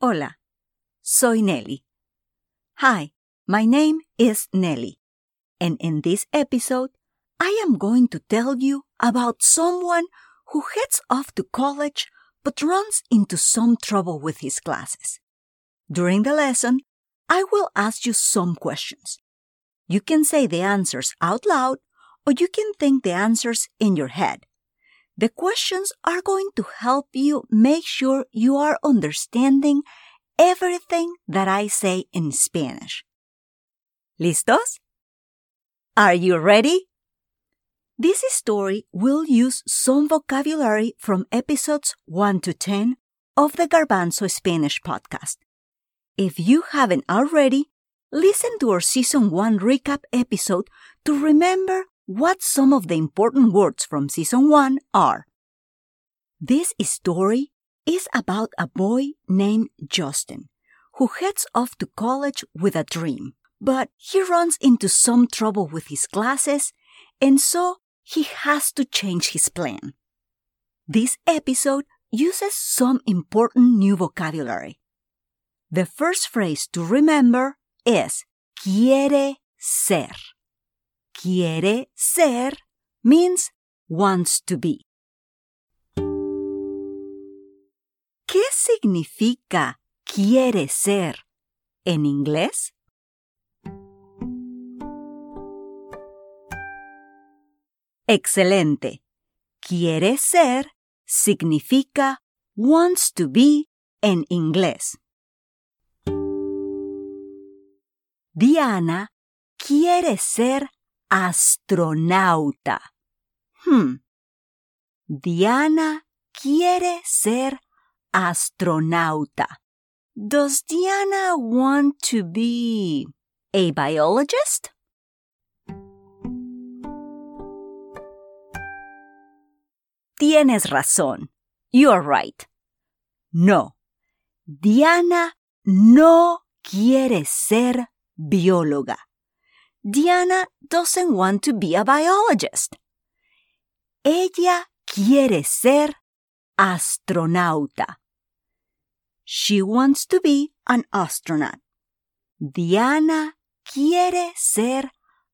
Hola, soy Nelly. Hi, my name is Nelly, and in this episode, I am going to tell you about someone who heads off to college but runs into some trouble with his classes. During the lesson, I will ask you some questions. You can say the answers out loud or you can think the answers in your head. The questions are going to help you make sure you are understanding everything that I say in Spanish. ¿Listos? Are you ready? This story will use some vocabulary from episodes 1 to 10 of the Garbanzo Spanish podcast. If you haven't already, listen to our season 1 recap episode to remember what some of the important words from season 1 are. This story is about a boy named Justin who heads off to college with a dream, but he runs into some trouble with his classes and so he has to change his plan. This episode uses some important new vocabulary. The first phrase to remember is quiere ser. Quiere ser means wants to be. ¿Qué significa quiere ser en inglés? Excelente. Quiere ser significa wants to be en inglés. Diana quiere ser astronauta. Hmm. Diana quiere ser astronauta. Does Diana want to be a biologist? Tienes razón. You're right. No. Diana no quiere ser bióloga. Diana doesn't want to be a biologist. Ella quiere ser astronauta. She wants to be an astronaut. Diana quiere ser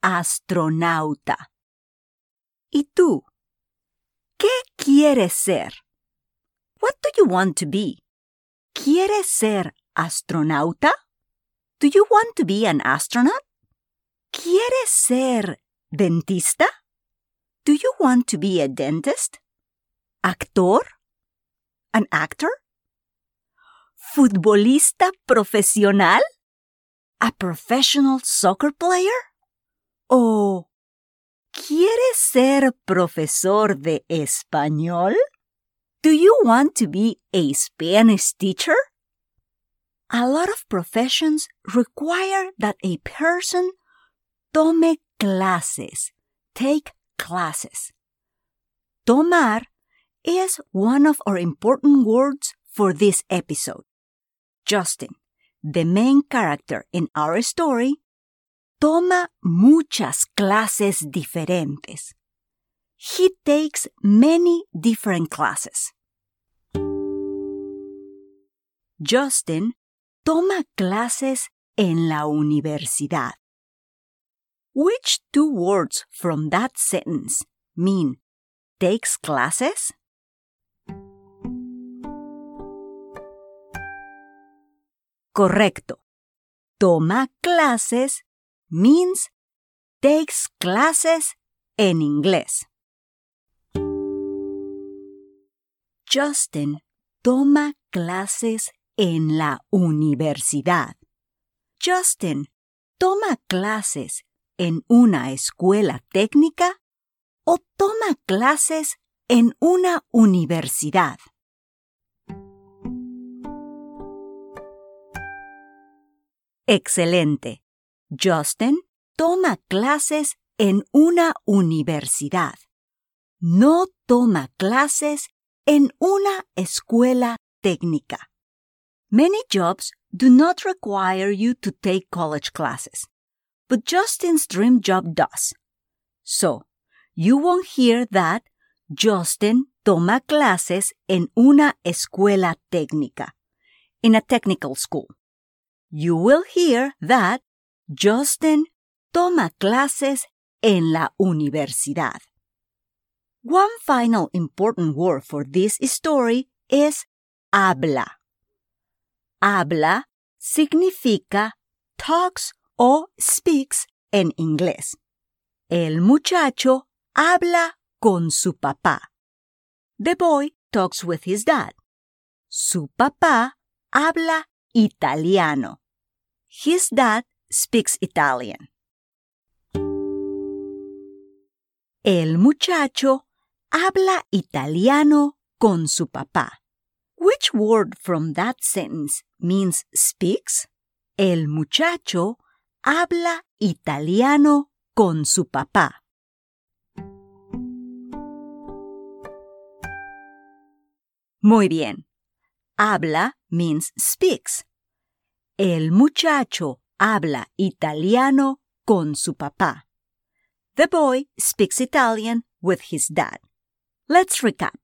astronauta. ¿Y tú? ¿Qué quieres ser? What do you want to be? ¿Quieres ser astronauta? Do you want to be an astronaut? ¿Quieres ser dentista? Do you want to be a dentist? ¿Actor? An actor? ¿Futbolista profesional? A professional soccer player? ¿O quieres ser profesor de español? Do you want to be a Spanish teacher? A lot of professions require that a person tome clases, take classes. Tomar is one of our important words for this episode. Justin, the main character in our story, toma muchas clases diferentes. He takes many different classes. Justin toma clases en la universidad. Which two words from that sentence mean takes classes? Correcto. Toma clases means takes classes en inglés. Justin toma clases en la universidad. Justin toma clases en una escuela técnica o toma clases en una universidad. Excelente. Justin toma clases en una universidad. No toma clases en una escuela técnica. Many jobs do not require you to take college classes, but Justin's dream job does. So, you won't hear that Justin toma clases en una escuela técnica, in a technical school. You will hear that Justin toma clases en la universidad. One final important word for this story is habla. Habla significa talks o speaks en inglés. El muchacho habla con su papá. The boy talks with his dad. Su papá habla italiano. His dad speaks Italian. El muchacho habla italiano con su papá. Which word from that sentence means speaks? El muchacho habla italiano con su papá. Muy bien. Habla means speaks. El muchacho habla italiano con su papá. The boy speaks Italian with his dad. Let's recap.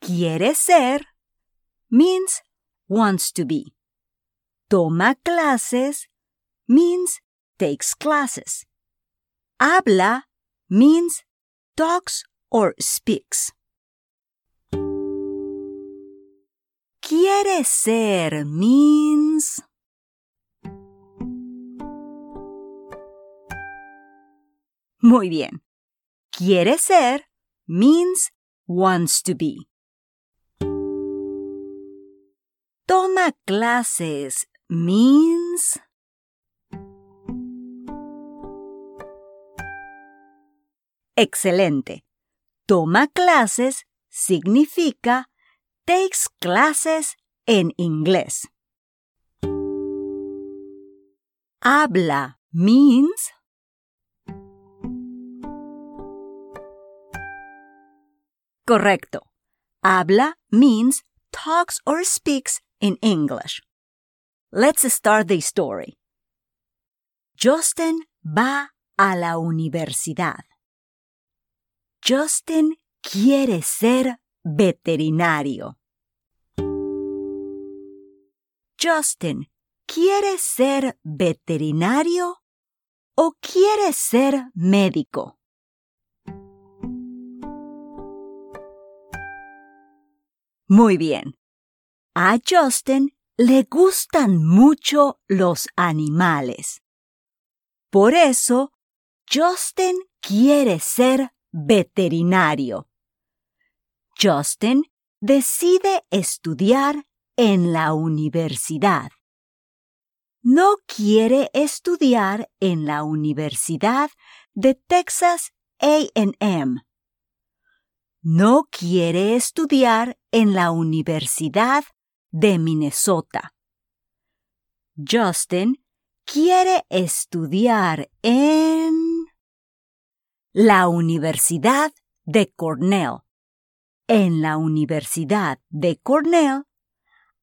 Quiere ser means wants to be. Toma clases means takes classes. Habla means talks or speaks. Quiere ser means Muy bien. Quiere ser means wants to be. Toma clases means Excelente. Toma clases significa takes classes en inglés. Habla means Correcto. Habla means talks or speaks in English. Let's start the story. Justin va a la universidad. Justin quiere ser veterinario. Justin, ¿quiere ser veterinario o quiere ser médico? Muy bien. A Justin le gustan mucho los animales. Por eso, Justin quiere ser veterinario. Justin decide estudiar en la universidad. No quiere estudiar en la Universidad de Texas AM no quiere estudiar en la Universidad de Minnesota. Justin quiere estudiar en la Universidad de Cornell. En la Universidad de Cornell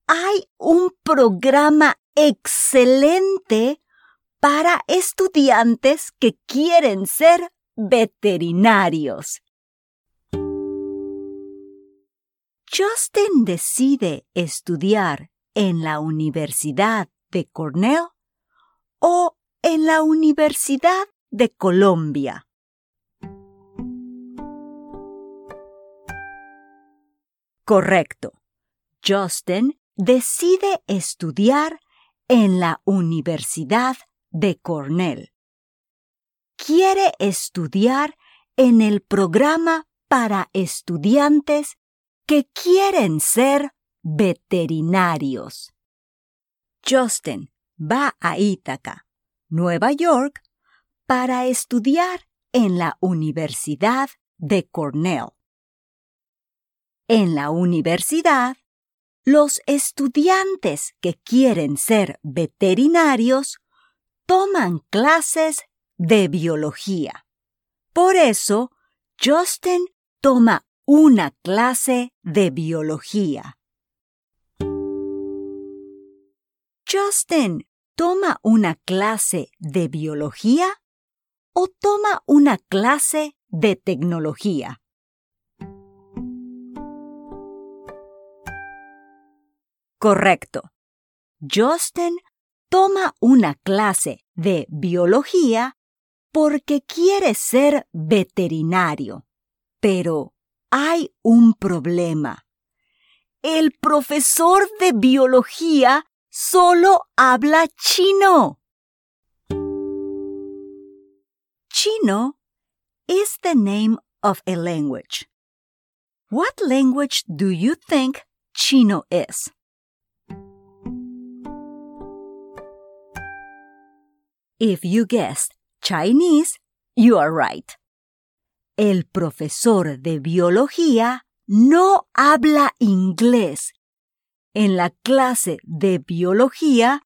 hay un programa excelente para estudiantes que quieren ser veterinarios. Justin decide estudiar en la Universidad de Cornell o en la Universidad de Colombia. Correcto. Justin decide estudiar en la Universidad de Cornell. Quiere estudiar en el programa para estudiantes que quieren ser veterinarios. Justin va a Ítaca, Nueva York, para estudiar en la Universidad de Cornell. En la universidad, los estudiantes que quieren ser veterinarios toman clases de biología. Por eso, Justin toma una clase de biología. Justin, ¿toma una clase de biología o toma una clase de tecnología? Correcto. Justin toma una clase de biología porque quiere ser veterinario. Pero hay un problema. El profesor de biología solo habla chino. Chino is the name of a language. What language do you think Chino is? If you guessed Chinese, you are right. El profesor de biología no habla inglés. En la clase de biología,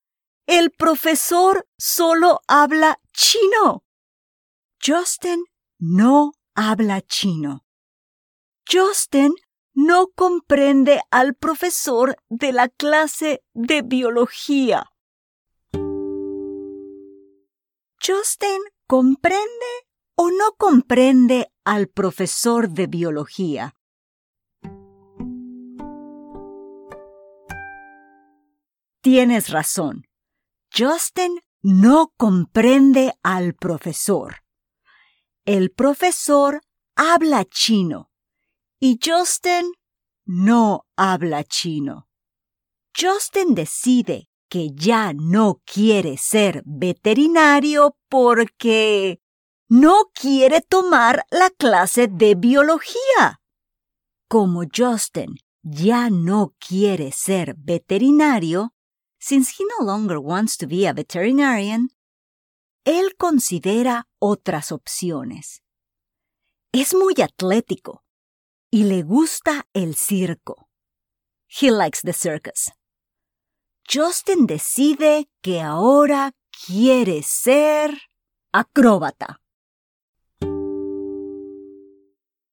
el profesor solo habla chino. Justin no habla chino. Justin no comprende al profesor de la clase de biología. Justin comprende o no comprende al profesor de biología. Tienes razón. Justin no comprende al profesor. El profesor habla chino y Justin no habla chino. Justin decide que ya no quiere ser veterinario porque no quiere tomar la clase de biología. Como Justin ya no quiere ser veterinario, since he no longer wants to be a veterinarian, él considera otras opciones. Es muy atlético y le gusta el circo. He likes the circus. Justin decide que ahora quiere ser acróbata.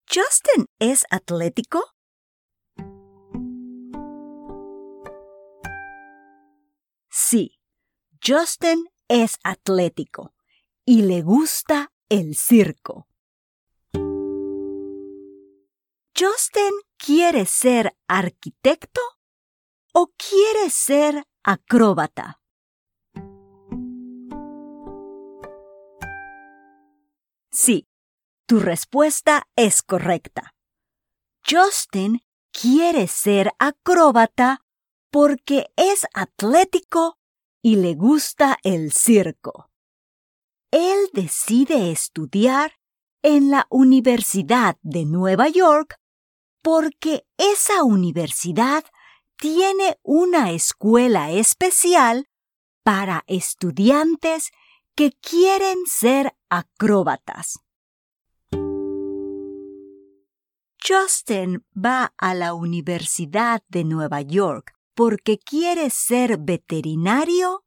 ¿Justin es atlético? Sí, Justin es atlético y le gusta el circo. ¿Justin quiere ser arquitecto o quiere ser acróbata? Sí, tu respuesta es correcta. Justin quiere ser acróbata porque es atlético y le gusta el circo. Él decide estudiar en la Universidad de Nueva York porque esa universidad tiene una escuela especial para estudiantes que quieren ser acróbatas. Justin va a la Universidad de Nueva York porque quiere ser veterinario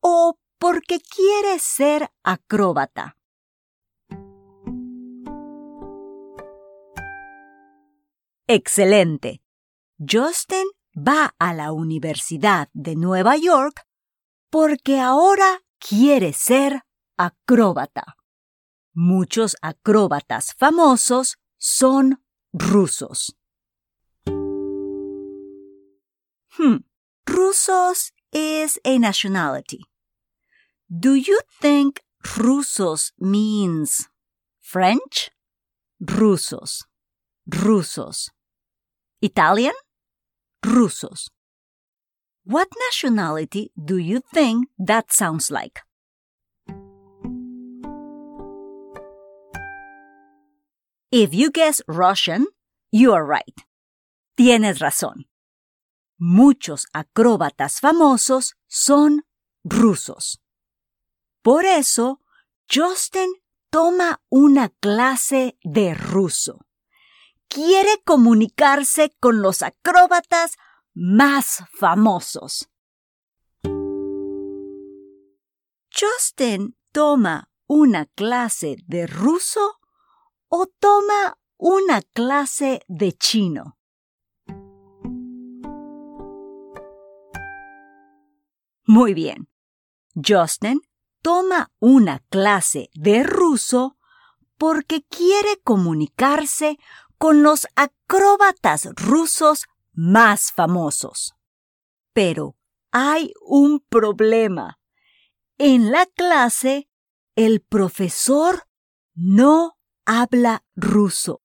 o porque quiere ser acróbata. Excelente. Justin va a la Universidad de Nueva York porque ahora quiere ser acróbata. Muchos acróbatas famosos son rusos. Hmm, Rusos is a nationality. Do you think Rusos means French? Rusos. Rusos. Italian? Rusos. What nationality do you think that sounds like? If you guess Russian, you are right. Tienes razón. Muchos acróbatas famosos son rusos. Por eso, Justin toma una clase de ruso. Quiere comunicarse con los acróbatas más famosos. ¿Justin toma una clase de ruso o toma una clase de chino? Muy bien. Justin toma una clase de ruso porque quiere comunicarse con los acróbatas rusos más famosos. Pero hay un problema. En la clase, el profesor no habla ruso.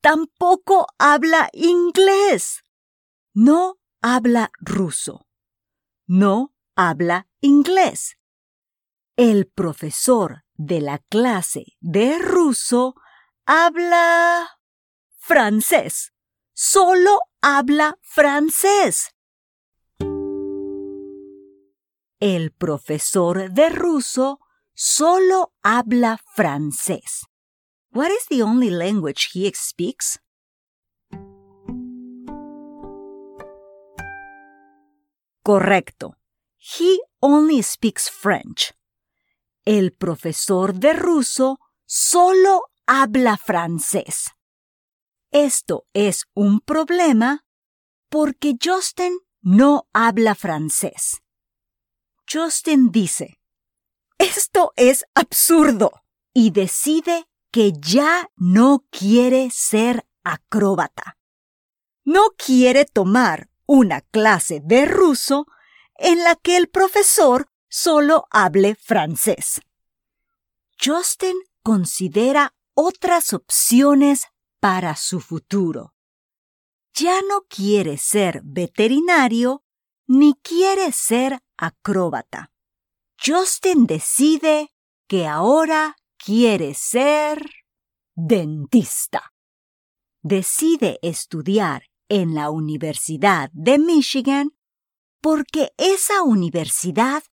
Tampoco habla inglés. No habla ruso. No habla inglés. El profesor de la clase de ruso habla francés. Solo habla francés. El profesor de ruso solo habla francés. What is the only language he speaks? Correcto. He only speaks French. El profesor de ruso solo habla francés. Esto es un problema porque Justin no habla francés. Justin dice, esto es absurdo y decide que ya no quiere ser acróbata. No quiere tomar una clase de ruso en la que el profesor solo hable francés. Justin considera otras opciones para su futuro. Ya no quiere ser veterinario ni quiere ser acróbata. Justin decide que ahora quiere ser dentista. Decide estudiar en la Universidad de Michigan porque esa universidad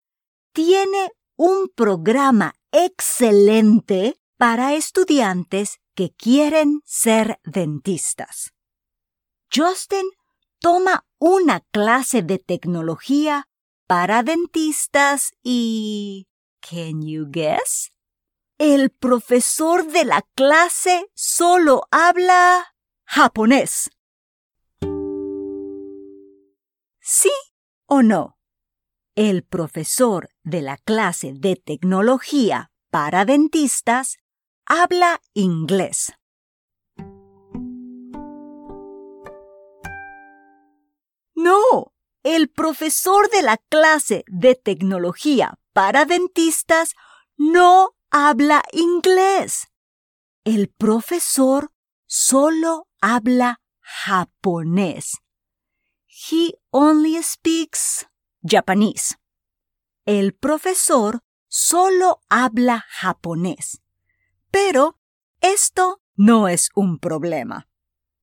tiene un programa excelente para estudiantes que quieren ser dentistas. Justin toma una clase de tecnología para dentistas y... ¿Can you guess? El profesor de la clase solo habla japonés. ¿Sí o no? El profesor de la clase de tecnología para dentistas habla inglés. No, el profesor de la clase de tecnología para dentistas no habla inglés. El profesor solo habla japonés. He only speaks Japanese. El profesor solo habla japonés. Pero esto no es un problema.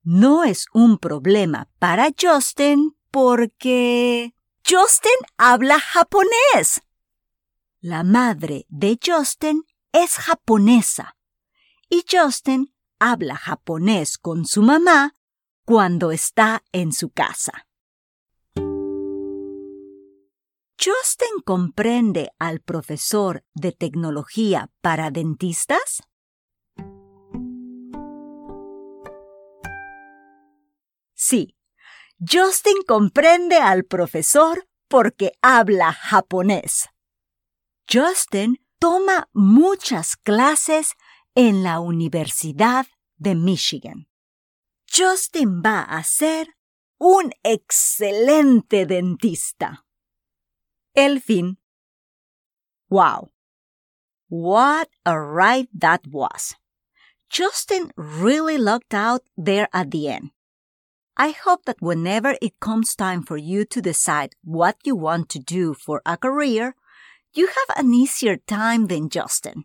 No es un problema para Justin porque Justin habla japonés. La madre de Justin es japonesa y Justin habla japonés con su mamá cuando está en su casa. ¿Justin comprende al profesor de tecnología para dentistas? Sí, Justin comprende al profesor porque habla japonés. Justin toma muchas clases en la Universidad de Michigan. Justin va a ser un excelente dentista. El fin. Wow. What a ride that was. Justin really lucked out there at the end. I hope that whenever it comes time for you to decide what you want to do for a career, you have an easier time than Justin.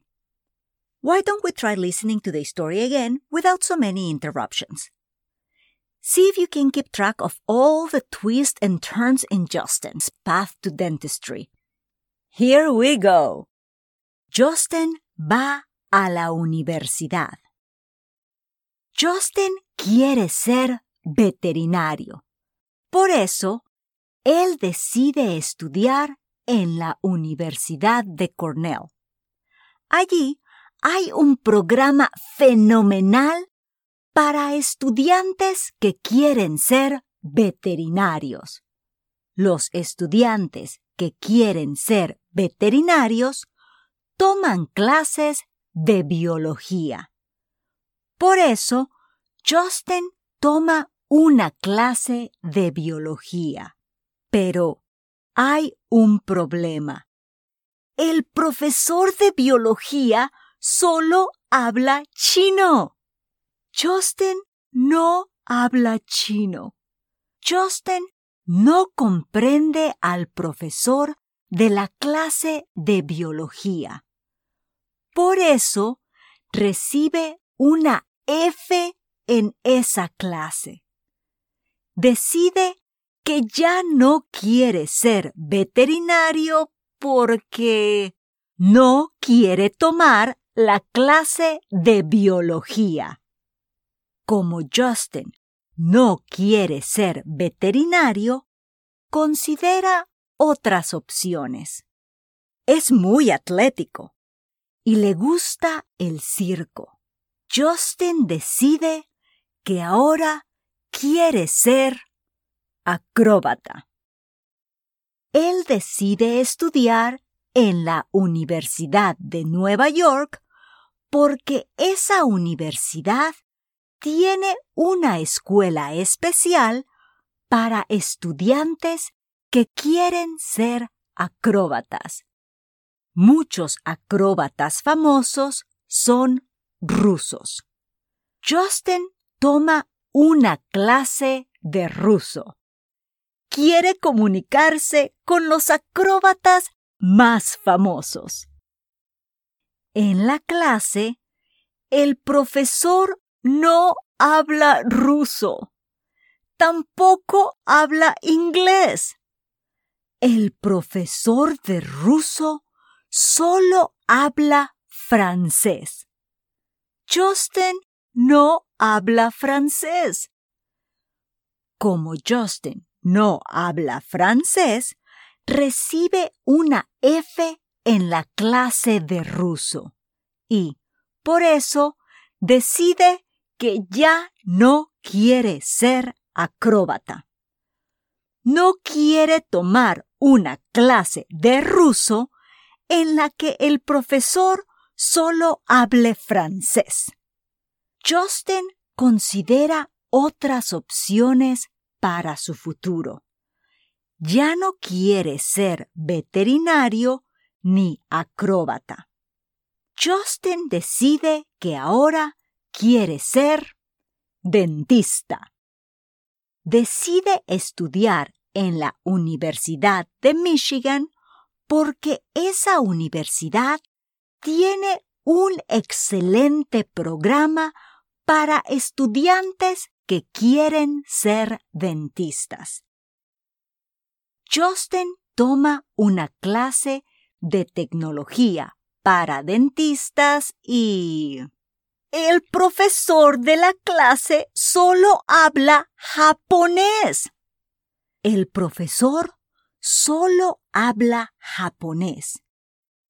Why don't we try listening to the story again without so many interruptions? See if you can keep track of all the twists and turns in Justin's path to dentistry. Here we go. Justin va a la universidad. Justin quiere ser veterinario. Por eso, él decide estudiar en la Universidad de Cornell. Allí hay un programa fenomenal para estudiantes que quieren ser veterinarios. Los estudiantes que quieren ser veterinarios toman clases de biología. Por eso, Justin toma una clase de biología. Pero hay un problema. El profesor de biología solo habla chino. Justin no habla chino. Justin no comprende al profesor de la clase de biología. Por eso recibe una F en esa clase. Decide que ya no quiere ser veterinario porque no quiere tomar la clase de biología. Como Justin no quiere ser veterinario, considera otras opciones. Es muy atlético y le gusta el circo. Justin decide que ahora quiere ser acróbata. Él decide estudiar en la Universidad de Nueva York porque esa universidad tiene una escuela especial para estudiantes que quieren ser acróbatas. Muchos acróbatas famosos son rusos. Justin toma una clase de ruso. Quiere comunicarse con los acróbatas más famosos. En la clase, el profesor no habla ruso. Tampoco habla inglés. El profesor de ruso solo habla francés. Justin no habla francés. Como Justin no habla francés, recibe una F en la clase de ruso y, por eso, decide que ya no quiere ser acróbata. No quiere tomar una clase de ruso en la que el profesor solo hable francés. Justin considera otras opciones para su futuro. Ya no quiere ser veterinario ni acróbata. Justin decide que ahora quiere ser dentista. Decide estudiar en la Universidad de Michigan porque esa universidad tiene un excelente programa para estudiantes que quieren ser dentistas. Justin toma una clase de tecnología para dentistas y... El profesor de la clase solo habla japonés. El profesor solo habla japonés.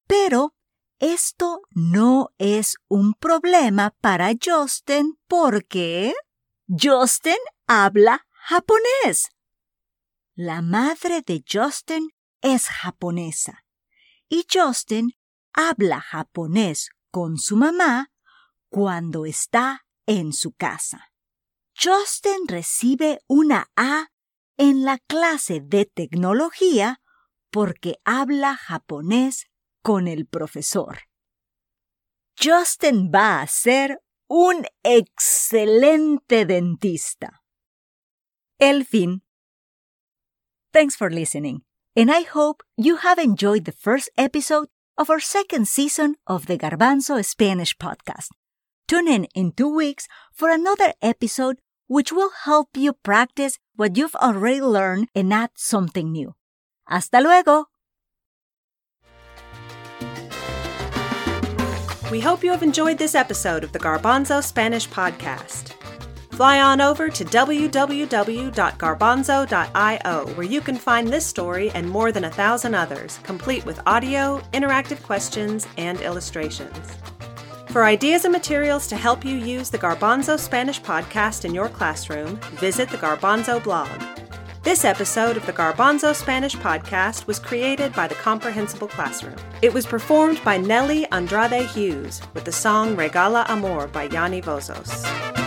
Pero esto no es un problema para Justin porque Justin habla japonés. La madre de Justin es japonesa y Justin habla japonés con su mamá cuando está en su casa. Justin recibe una A en la clase de tecnología porque habla japonés con el profesor. Justin va a ser un excelente dentista. El fin. Thanks for listening, and I hope you have enjoyed the first episode of our second season of the Garbanzo Spanish podcast. Tune in in two weeks for another episode which will help you practice what you've already learned and add something new. Hasta luego! We hope you have enjoyed this episode of the Garbanzo Spanish podcast. Fly on over to www.garbanzo.io where you can find this story and more than a thousand others, complete with audio, interactive questions, and illustrations. For ideas and materials to help you use the Garbanzo Spanish podcast in your classroom, visit the Garbanzo blog. This episode of the Garbanzo Spanish podcast was created by the Comprehensible Classroom. It was performed by Nelly Andrade Hughes with the song Regala Amor by Yanni Vozos.